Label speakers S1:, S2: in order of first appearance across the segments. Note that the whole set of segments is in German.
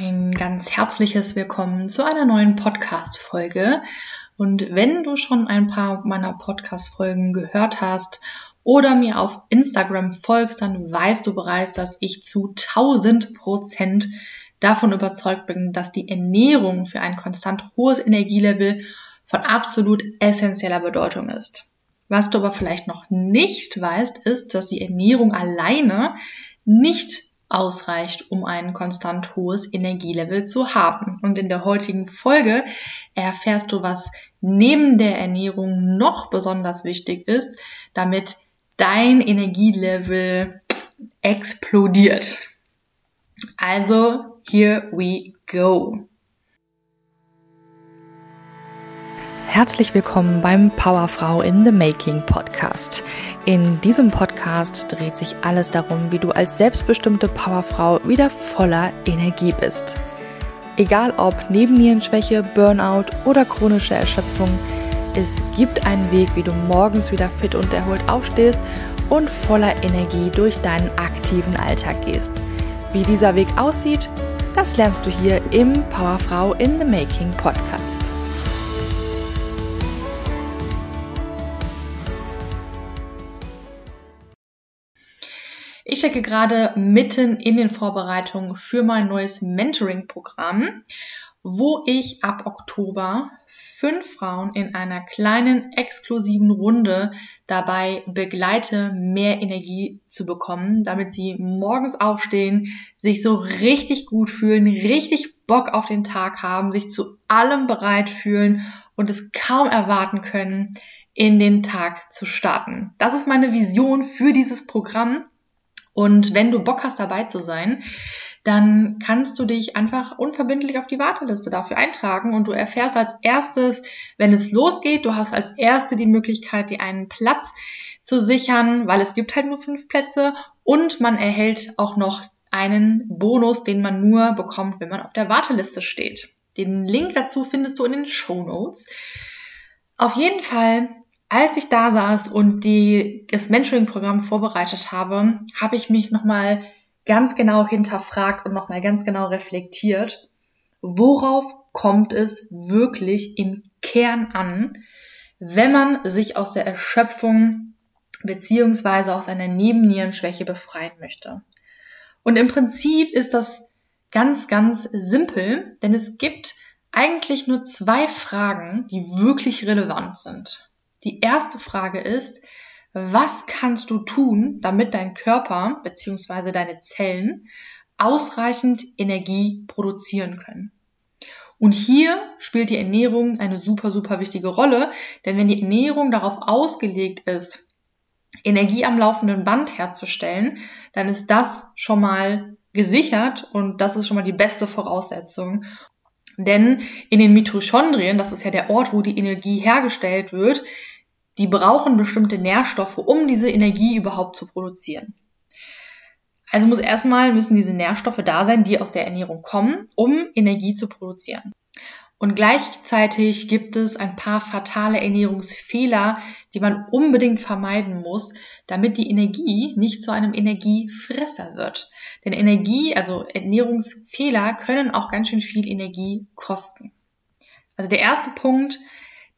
S1: ein ganz herzliches Willkommen zu einer neuen Podcast-Folge. Und wenn du schon ein paar meiner Podcast-Folgen gehört hast oder mir auf Instagram folgst, dann weißt du bereits, dass ich zu 1000 Prozent davon überzeugt bin, dass die Ernährung für ein konstant hohes Energielevel von absolut essentieller Bedeutung ist. Was du aber vielleicht noch nicht weißt, ist, dass die Ernährung alleine nicht ausreicht, um ein konstant hohes Energielevel zu haben. Und in der heutigen Folge erfährst du, was neben der Ernährung noch besonders wichtig ist, damit dein Energielevel explodiert. Also, here we go. Herzlich willkommen beim Powerfrau in the Making Podcast. In diesem Podcast dreht sich alles darum, wie du als selbstbestimmte Powerfrau wieder voller Energie bist. Egal ob Nebennierenschwäche, Burnout oder chronische Erschöpfung, es gibt einen Weg, wie du morgens wieder fit und erholt aufstehst und voller Energie durch deinen aktiven Alltag gehst. Wie dieser Weg aussieht, das lernst du hier im Powerfrau in the Making Podcast. Ich stecke gerade mitten in den Vorbereitungen für mein neues Mentoring-Programm, wo ich ab Oktober fünf Frauen in einer kleinen exklusiven Runde dabei begleite, mehr Energie zu bekommen, damit sie morgens aufstehen, sich so richtig gut fühlen, richtig Bock auf den Tag haben, sich zu allem bereit fühlen und es kaum erwarten können, in den Tag zu starten. Das ist meine Vision für dieses Programm und wenn du Bock hast, dabei zu sein, dann kannst du dich einfach unverbindlich auf die Warteliste dafür eintragen und du erfährst als erstes, wenn es losgeht, du hast als erste die Möglichkeit, dir einen Platz zu sichern, weil es gibt halt nur fünf Plätze und man erhält auch noch einen Bonus, den man nur bekommt, wenn man auf der Warteliste steht. Den Link dazu findest du in den Show Notes. Auf jeden Fall als ich da saß und die, das Mentoring-Programm vorbereitet habe, habe ich mich nochmal ganz genau hinterfragt und nochmal ganz genau reflektiert, worauf kommt es wirklich im Kern an, wenn man sich aus der Erschöpfung beziehungsweise aus einer Nebennierenschwäche befreien möchte. Und im Prinzip ist das ganz, ganz simpel, denn es gibt eigentlich nur zwei Fragen, die wirklich relevant sind. Die erste Frage ist, was kannst du tun, damit dein Körper bzw. deine Zellen ausreichend Energie produzieren können? Und hier spielt die Ernährung eine super, super wichtige Rolle, denn wenn die Ernährung darauf ausgelegt ist, Energie am laufenden Band herzustellen, dann ist das schon mal gesichert und das ist schon mal die beste Voraussetzung. Denn in den Mitochondrien, das ist ja der Ort, wo die Energie hergestellt wird, die brauchen bestimmte Nährstoffe, um diese Energie überhaupt zu produzieren. Also muss erstmal müssen diese Nährstoffe da sein, die aus der Ernährung kommen, um Energie zu produzieren. Und gleichzeitig gibt es ein paar fatale Ernährungsfehler, die man unbedingt vermeiden muss, damit die Energie nicht zu einem Energiefresser wird. Denn Energie, also Ernährungsfehler können auch ganz schön viel Energie kosten. Also der erste Punkt,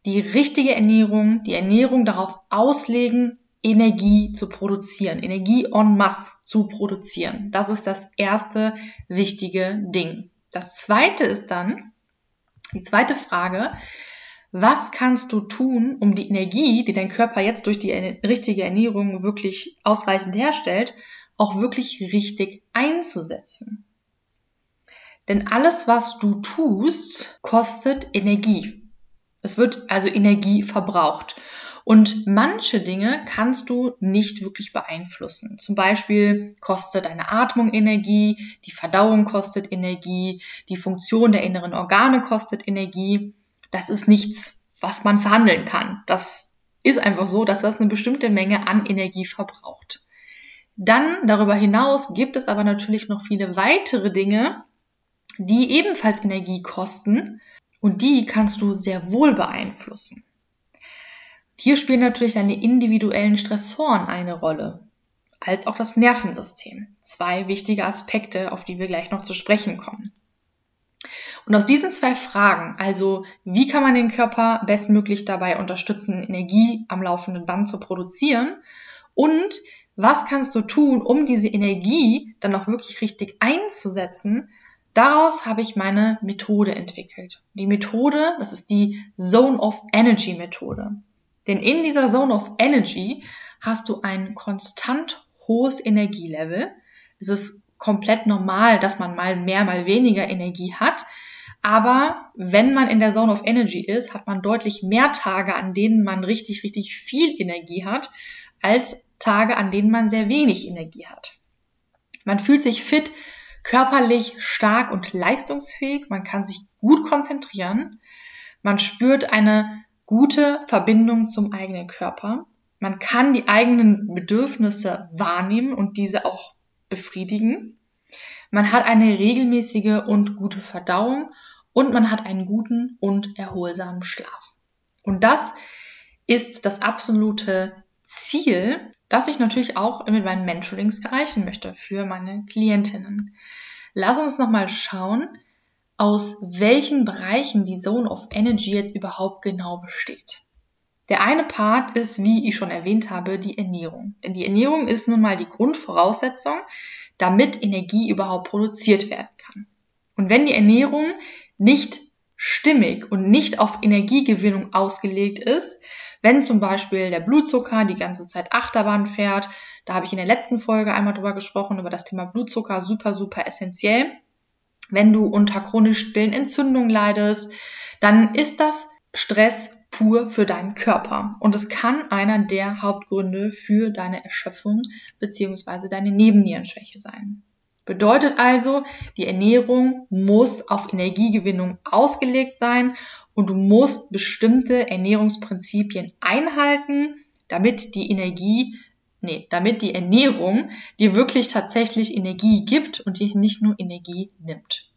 S1: die richtige Ernährung, die Ernährung darauf auslegen, Energie zu produzieren, Energie en masse zu produzieren. Das ist das erste wichtige Ding. Das zweite ist dann, die zweite Frage, was kannst du tun, um die Energie, die dein Körper jetzt durch die richtige Ernährung wirklich ausreichend herstellt, auch wirklich richtig einzusetzen? Denn alles, was du tust, kostet Energie. Es wird also Energie verbraucht. Und manche Dinge kannst du nicht wirklich beeinflussen. Zum Beispiel kostet deine Atmung Energie, die Verdauung kostet Energie, die Funktion der inneren Organe kostet Energie. Das ist nichts, was man verhandeln kann. Das ist einfach so, dass das eine bestimmte Menge an Energie verbraucht. Dann darüber hinaus gibt es aber natürlich noch viele weitere Dinge, die ebenfalls Energie kosten und die kannst du sehr wohl beeinflussen. Hier spielen natürlich deine individuellen Stressoren eine Rolle, als auch das Nervensystem. Zwei wichtige Aspekte, auf die wir gleich noch zu sprechen kommen. Und aus diesen zwei Fragen, also wie kann man den Körper bestmöglich dabei unterstützen, Energie am laufenden Band zu produzieren und was kannst du tun, um diese Energie dann auch wirklich richtig einzusetzen, daraus habe ich meine Methode entwickelt. Die Methode, das ist die Zone of Energy Methode. Denn in dieser Zone of Energy hast du ein konstant hohes Energielevel. Es ist komplett normal, dass man mal mehr, mal weniger Energie hat. Aber wenn man in der Zone of Energy ist, hat man deutlich mehr Tage, an denen man richtig, richtig viel Energie hat, als Tage, an denen man sehr wenig Energie hat. Man fühlt sich fit, körperlich stark und leistungsfähig. Man kann sich gut konzentrieren. Man spürt eine gute Verbindung zum eigenen Körper. Man kann die eigenen Bedürfnisse wahrnehmen und diese auch befriedigen. Man hat eine regelmäßige und gute Verdauung und man hat einen guten und erholsamen Schlaf. Und das ist das absolute Ziel, das ich natürlich auch mit meinen Mentorings erreichen möchte für meine Klientinnen. Lass uns nochmal schauen, aus welchen Bereichen die Zone of Energy jetzt überhaupt genau besteht. Der eine Part ist, wie ich schon erwähnt habe, die Ernährung. Denn die Ernährung ist nun mal die Grundvoraussetzung, damit Energie überhaupt produziert werden kann. Und wenn die Ernährung nicht stimmig und nicht auf Energiegewinnung ausgelegt ist, wenn zum Beispiel der Blutzucker die ganze Zeit Achterbahn fährt, da habe ich in der letzten Folge einmal drüber gesprochen, über das Thema Blutzucker, super, super essentiell. Wenn du unter chronisch stillen Entzündungen leidest, dann ist das Stress pur für deinen Körper. Und es kann einer der Hauptgründe für deine Erschöpfung bzw. deine Nebennierenschwäche sein. Bedeutet also, die Ernährung muss auf Energiegewinnung ausgelegt sein und du musst bestimmte Ernährungsprinzipien einhalten, damit die Energie, nee, damit die Ernährung dir wirklich tatsächlich Energie gibt und dir nicht nur Energie nimmt.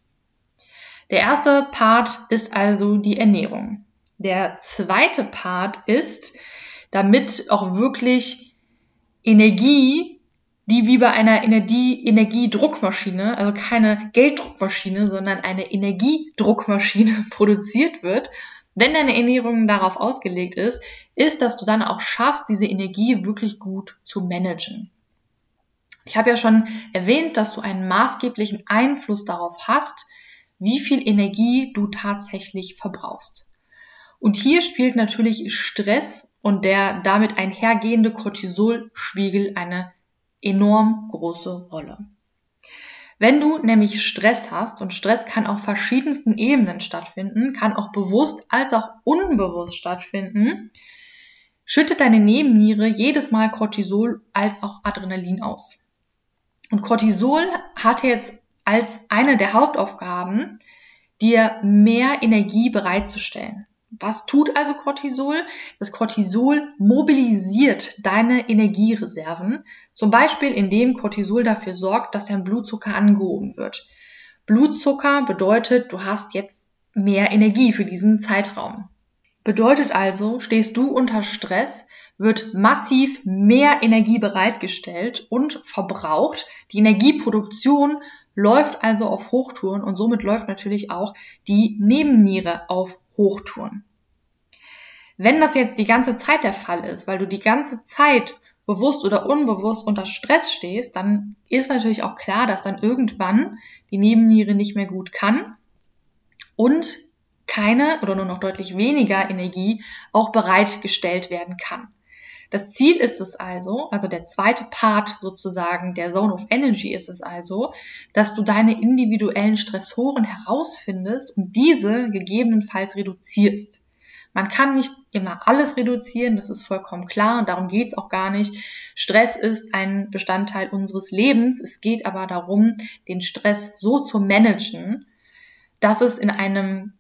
S1: Der erste Part ist also die Ernährung. Der zweite Part ist, damit auch wirklich Energie, die wie bei einer Energie, Energiedruckmaschine, also keine Gelddruckmaschine, sondern eine Energiedruckmaschine produziert wird, wenn deine Ernährung darauf ausgelegt ist, ist, dass du dann auch schaffst, diese Energie wirklich gut zu managen. Ich habe ja schon erwähnt, dass du einen maßgeblichen Einfluss darauf hast, wie viel Energie du tatsächlich verbrauchst. Und hier spielt natürlich Stress und der damit einhergehende Cortisolspiegel eine enorm große Rolle. Wenn du nämlich Stress hast, und Stress kann auf verschiedensten Ebenen stattfinden, kann auch bewusst als auch unbewusst stattfinden, schüttet deine Nebenniere jedes Mal Cortisol als auch Adrenalin aus. Und Cortisol hat jetzt als eine der Hauptaufgaben, dir mehr Energie bereitzustellen. Was tut also Cortisol? Das Cortisol mobilisiert deine Energiereserven, zum Beispiel indem Cortisol dafür sorgt, dass dein Blutzucker angehoben wird. Blutzucker bedeutet, du hast jetzt mehr Energie für diesen Zeitraum. Bedeutet also, stehst du unter Stress, wird massiv mehr Energie bereitgestellt und verbraucht. Die Energieproduktion läuft also auf Hochtouren und somit läuft natürlich auch die Nebenniere auf Hochtouren. Wenn das jetzt die ganze Zeit der Fall ist, weil du die ganze Zeit bewusst oder unbewusst unter Stress stehst, dann ist natürlich auch klar, dass dann irgendwann die Nebenniere nicht mehr gut kann und keine oder nur noch deutlich weniger Energie auch bereitgestellt werden kann. Das Ziel ist es also, also der zweite Part sozusagen der Zone of Energy ist es also, dass du deine individuellen Stressoren herausfindest und diese gegebenenfalls reduzierst. Man kann nicht immer alles reduzieren, das ist vollkommen klar und darum geht es auch gar nicht. Stress ist ein Bestandteil unseres Lebens. Es geht aber darum, den Stress so zu managen, dass es in einem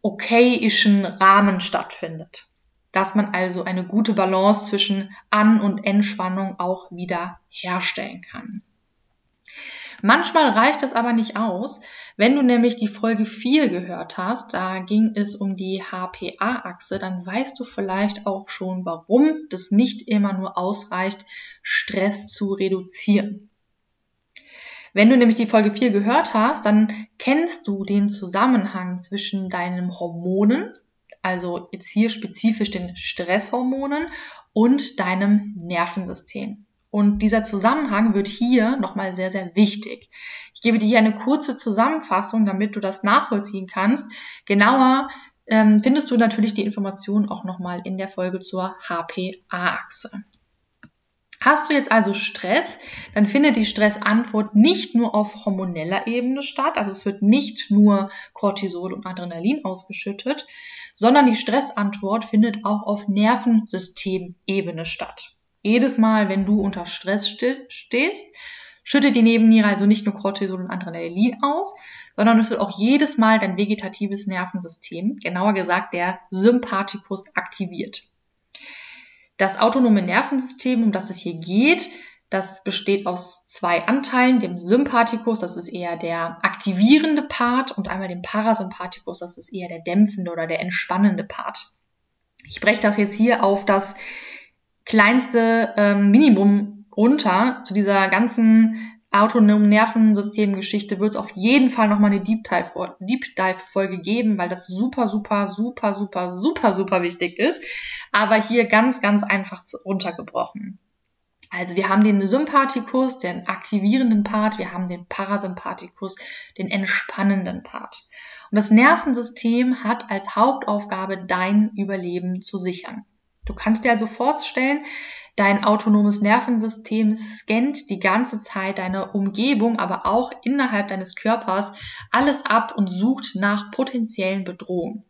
S1: okayischen Rahmen stattfindet dass man also eine gute Balance zwischen An- und Entspannung auch wieder herstellen kann. Manchmal reicht das aber nicht aus. Wenn du nämlich die Folge 4 gehört hast, da ging es um die HPA-Achse, dann weißt du vielleicht auch schon, warum das nicht immer nur ausreicht, Stress zu reduzieren. Wenn du nämlich die Folge 4 gehört hast, dann kennst du den Zusammenhang zwischen deinen Hormonen, also jetzt hier spezifisch den Stresshormonen und deinem Nervensystem. Und dieser Zusammenhang wird hier nochmal sehr, sehr wichtig. Ich gebe dir hier eine kurze Zusammenfassung, damit du das nachvollziehen kannst. Genauer ähm, findest du natürlich die Informationen auch nochmal in der Folge zur HPA-Achse. Hast du jetzt also Stress, dann findet die Stressantwort nicht nur auf hormoneller Ebene statt, also es wird nicht nur Cortisol und Adrenalin ausgeschüttet, sondern die Stressantwort findet auch auf Nervensystemebene statt. Jedes Mal, wenn du unter Stress stehst, schüttet die Nebenniere also nicht nur Cortisol und Adrenalin aus, sondern es wird auch jedes Mal dein vegetatives Nervensystem, genauer gesagt der Sympathikus, aktiviert. Das autonome Nervensystem, um das es hier geht, das besteht aus zwei Anteilen, dem Sympathikus, das ist eher der aktivierende Part, und einmal dem Parasympathikus, das ist eher der dämpfende oder der entspannende Part. Ich breche das jetzt hier auf das kleinste ähm, Minimum runter. Zu dieser ganzen autonomen Nervensystem-Geschichte wird es auf jeden Fall nochmal eine Deep Dive, Deep Dive Folge geben, weil das super, super, super, super, super, super wichtig ist. Aber hier ganz, ganz einfach runtergebrochen. Also wir haben den Sympathikus, den aktivierenden Part, wir haben den Parasympathikus, den entspannenden Part. Und das Nervensystem hat als Hauptaufgabe, dein Überleben zu sichern. Du kannst dir also vorstellen, Dein autonomes Nervensystem scannt die ganze Zeit deine Umgebung, aber auch innerhalb deines Körpers alles ab und sucht nach potenziellen Bedrohungen.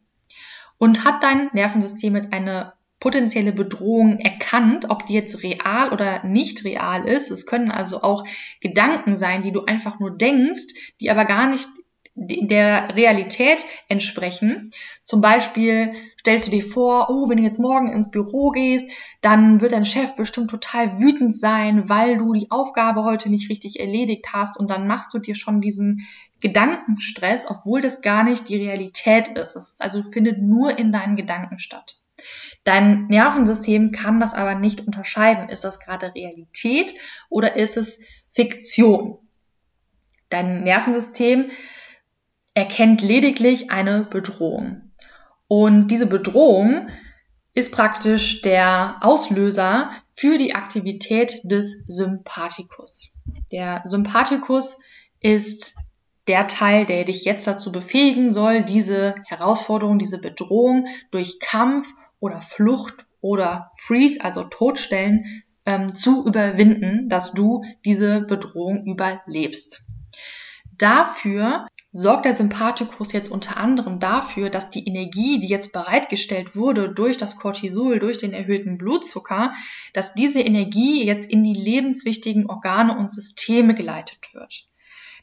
S1: Und hat dein Nervensystem jetzt eine potenzielle Bedrohung erkannt, ob die jetzt real oder nicht real ist. Es können also auch Gedanken sein, die du einfach nur denkst, die aber gar nicht der Realität entsprechen. Zum Beispiel stellst du dir vor, oh, wenn du jetzt morgen ins Büro gehst, dann wird dein Chef bestimmt total wütend sein, weil du die Aufgabe heute nicht richtig erledigt hast und dann machst du dir schon diesen Gedankenstress, obwohl das gar nicht die Realität ist. Es also findet nur in deinen Gedanken statt. Dein Nervensystem kann das aber nicht unterscheiden. Ist das gerade Realität oder ist es Fiktion? Dein Nervensystem erkennt lediglich eine Bedrohung. Und diese Bedrohung ist praktisch der Auslöser für die Aktivität des Sympathikus. Der Sympathikus ist der Teil, der dich jetzt dazu befähigen soll, diese Herausforderung, diese Bedrohung durch Kampf oder Flucht oder Freeze, also Todstellen, ähm, zu überwinden, dass du diese Bedrohung überlebst. Dafür sorgt der Sympathikus jetzt unter anderem dafür, dass die Energie, die jetzt bereitgestellt wurde durch das Cortisol, durch den erhöhten Blutzucker, dass diese Energie jetzt in die lebenswichtigen Organe und Systeme geleitet wird.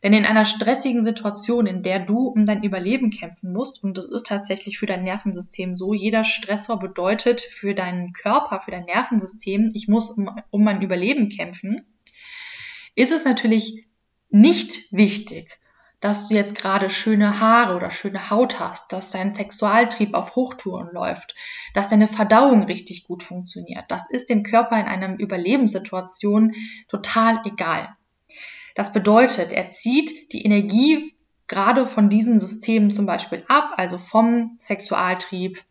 S1: Denn in einer stressigen Situation, in der du um dein Überleben kämpfen musst, und das ist tatsächlich für dein Nervensystem so, jeder Stressor bedeutet für deinen Körper, für dein Nervensystem, ich muss um, um mein Überleben kämpfen, ist es natürlich nicht wichtig, dass du jetzt gerade schöne Haare oder schöne Haut hast, dass dein Sexualtrieb auf Hochtouren läuft, dass deine Verdauung richtig gut funktioniert. Das ist dem Körper in einer Überlebenssituation total egal. Das bedeutet, er zieht die Energie gerade von diesen Systemen zum Beispiel ab, also vom Sexualtrieb,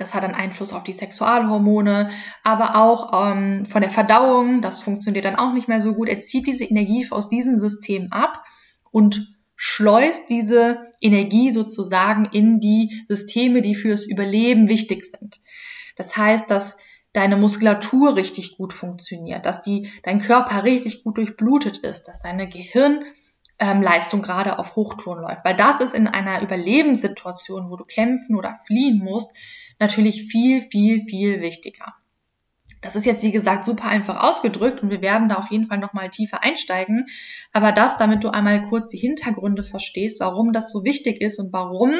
S1: das hat einen Einfluss auf die Sexualhormone, aber auch ähm, von der Verdauung. Das funktioniert dann auch nicht mehr so gut. Er zieht diese Energie aus diesem System ab und schleust diese Energie sozusagen in die Systeme, die fürs Überleben wichtig sind. Das heißt, dass deine Muskulatur richtig gut funktioniert, dass die, dein Körper richtig gut durchblutet ist, dass deine Gehirnleistung ähm, gerade auf Hochtouren läuft. Weil das ist in einer Überlebenssituation, wo du kämpfen oder fliehen musst, natürlich viel, viel, viel wichtiger. Das ist jetzt, wie gesagt, super einfach ausgedrückt und wir werden da auf jeden Fall nochmal tiefer einsteigen. Aber das, damit du einmal kurz die Hintergründe verstehst, warum das so wichtig ist und warum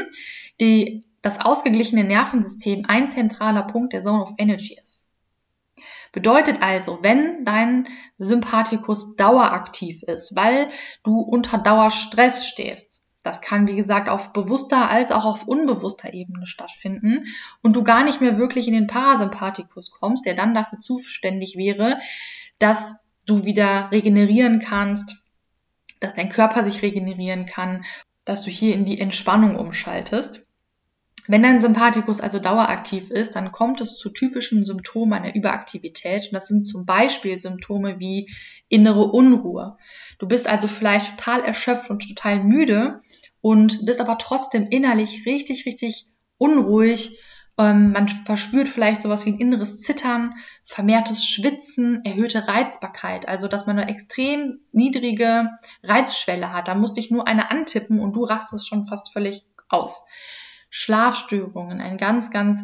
S1: die, das ausgeglichene Nervensystem ein zentraler Punkt der Zone of Energy ist. Bedeutet also, wenn dein Sympathikus daueraktiv ist, weil du unter Dauerstress stehst, das kann, wie gesagt, auf bewusster als auch auf unbewusster Ebene stattfinden und du gar nicht mehr wirklich in den Parasympathikus kommst, der dann dafür zuständig wäre, dass du wieder regenerieren kannst, dass dein Körper sich regenerieren kann, dass du hier in die Entspannung umschaltest. Wenn dein Sympathikus also daueraktiv ist, dann kommt es zu typischen Symptomen einer Überaktivität. Und das sind zum Beispiel Symptome wie innere Unruhe. Du bist also vielleicht total erschöpft und total müde und bist aber trotzdem innerlich richtig, richtig unruhig. Ähm, man verspürt vielleicht sowas wie ein inneres Zittern, vermehrtes Schwitzen, erhöhte Reizbarkeit, also dass man eine extrem niedrige Reizschwelle hat. Da musste ich nur eine antippen und du rastest schon fast völlig aus. Schlafstörungen, ein ganz, ganz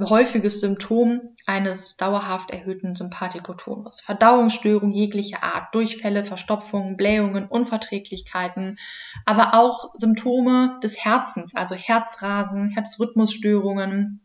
S1: häufiges Symptom eines dauerhaft erhöhten Sympathikotonus. Verdauungsstörungen jeglicher Art, Durchfälle, Verstopfungen, Blähungen, Unverträglichkeiten, aber auch Symptome des Herzens, also Herzrasen, Herzrhythmusstörungen,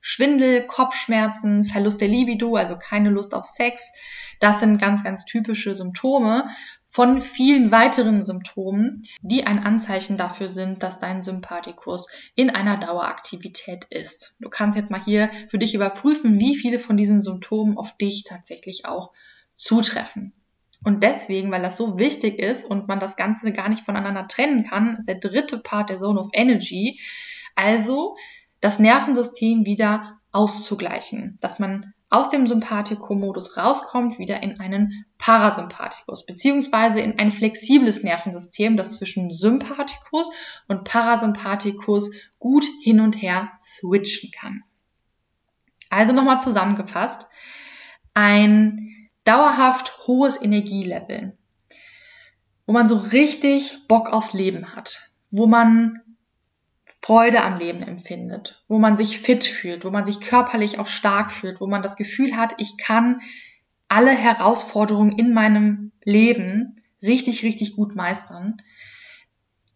S1: Schwindel, Kopfschmerzen, Verlust der Libido, also keine Lust auf Sex. Das sind ganz, ganz typische Symptome von vielen weiteren Symptomen, die ein Anzeichen dafür sind, dass dein Sympathikus in einer Daueraktivität ist. Du kannst jetzt mal hier für dich überprüfen, wie viele von diesen Symptomen auf dich tatsächlich auch zutreffen. Und deswegen, weil das so wichtig ist und man das Ganze gar nicht voneinander trennen kann, ist der dritte Part der Zone of Energy, also das Nervensystem wieder auszugleichen, dass man aus dem Sympathikumodus rauskommt, wieder in einen Parasympathikus, beziehungsweise in ein flexibles Nervensystem, das zwischen Sympathikus und Parasympathikus gut hin und her switchen kann. Also nochmal zusammengefasst, ein dauerhaft hohes Energielevel, wo man so richtig Bock aufs Leben hat, wo man Freude am Leben empfindet, wo man sich fit fühlt, wo man sich körperlich auch stark fühlt, wo man das Gefühl hat, ich kann alle Herausforderungen in meinem Leben richtig, richtig gut meistern.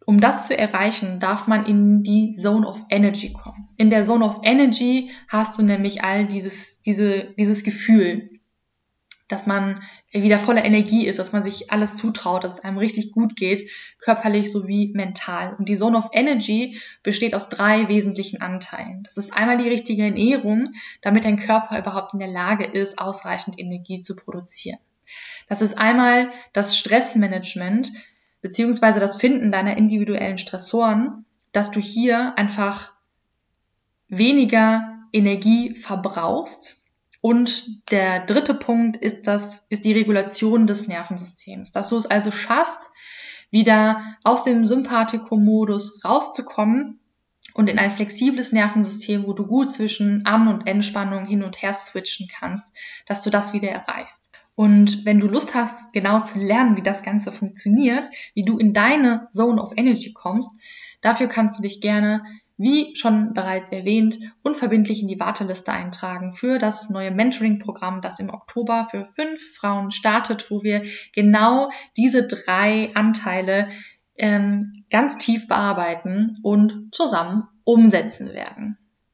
S1: Um das zu erreichen, darf man in die Zone of Energy kommen. In der Zone of Energy hast du nämlich all dieses, diese, dieses Gefühl, dass man wieder voller Energie ist, dass man sich alles zutraut, dass es einem richtig gut geht, körperlich sowie mental. Und die Zone of Energy besteht aus drei wesentlichen Anteilen. Das ist einmal die richtige Ernährung, damit dein Körper überhaupt in der Lage ist, ausreichend Energie zu produzieren. Das ist einmal das Stressmanagement beziehungsweise das Finden deiner individuellen Stressoren, dass du hier einfach weniger Energie verbrauchst und der dritte Punkt ist das, ist die Regulation des Nervensystems. Dass du es also schaffst, wieder aus dem Sympathikum-Modus rauszukommen und in ein flexibles Nervensystem, wo du gut zwischen An- und Entspannung hin und her switchen kannst, dass du das wieder erreichst. Und wenn du Lust hast, genau zu lernen, wie das Ganze funktioniert, wie du in deine Zone of Energy kommst, dafür kannst du dich gerne wie schon bereits erwähnt, unverbindlich in die Warteliste eintragen für das neue Mentoring-Programm, das im Oktober für fünf Frauen startet, wo wir genau diese drei Anteile ähm, ganz tief bearbeiten und zusammen umsetzen werden.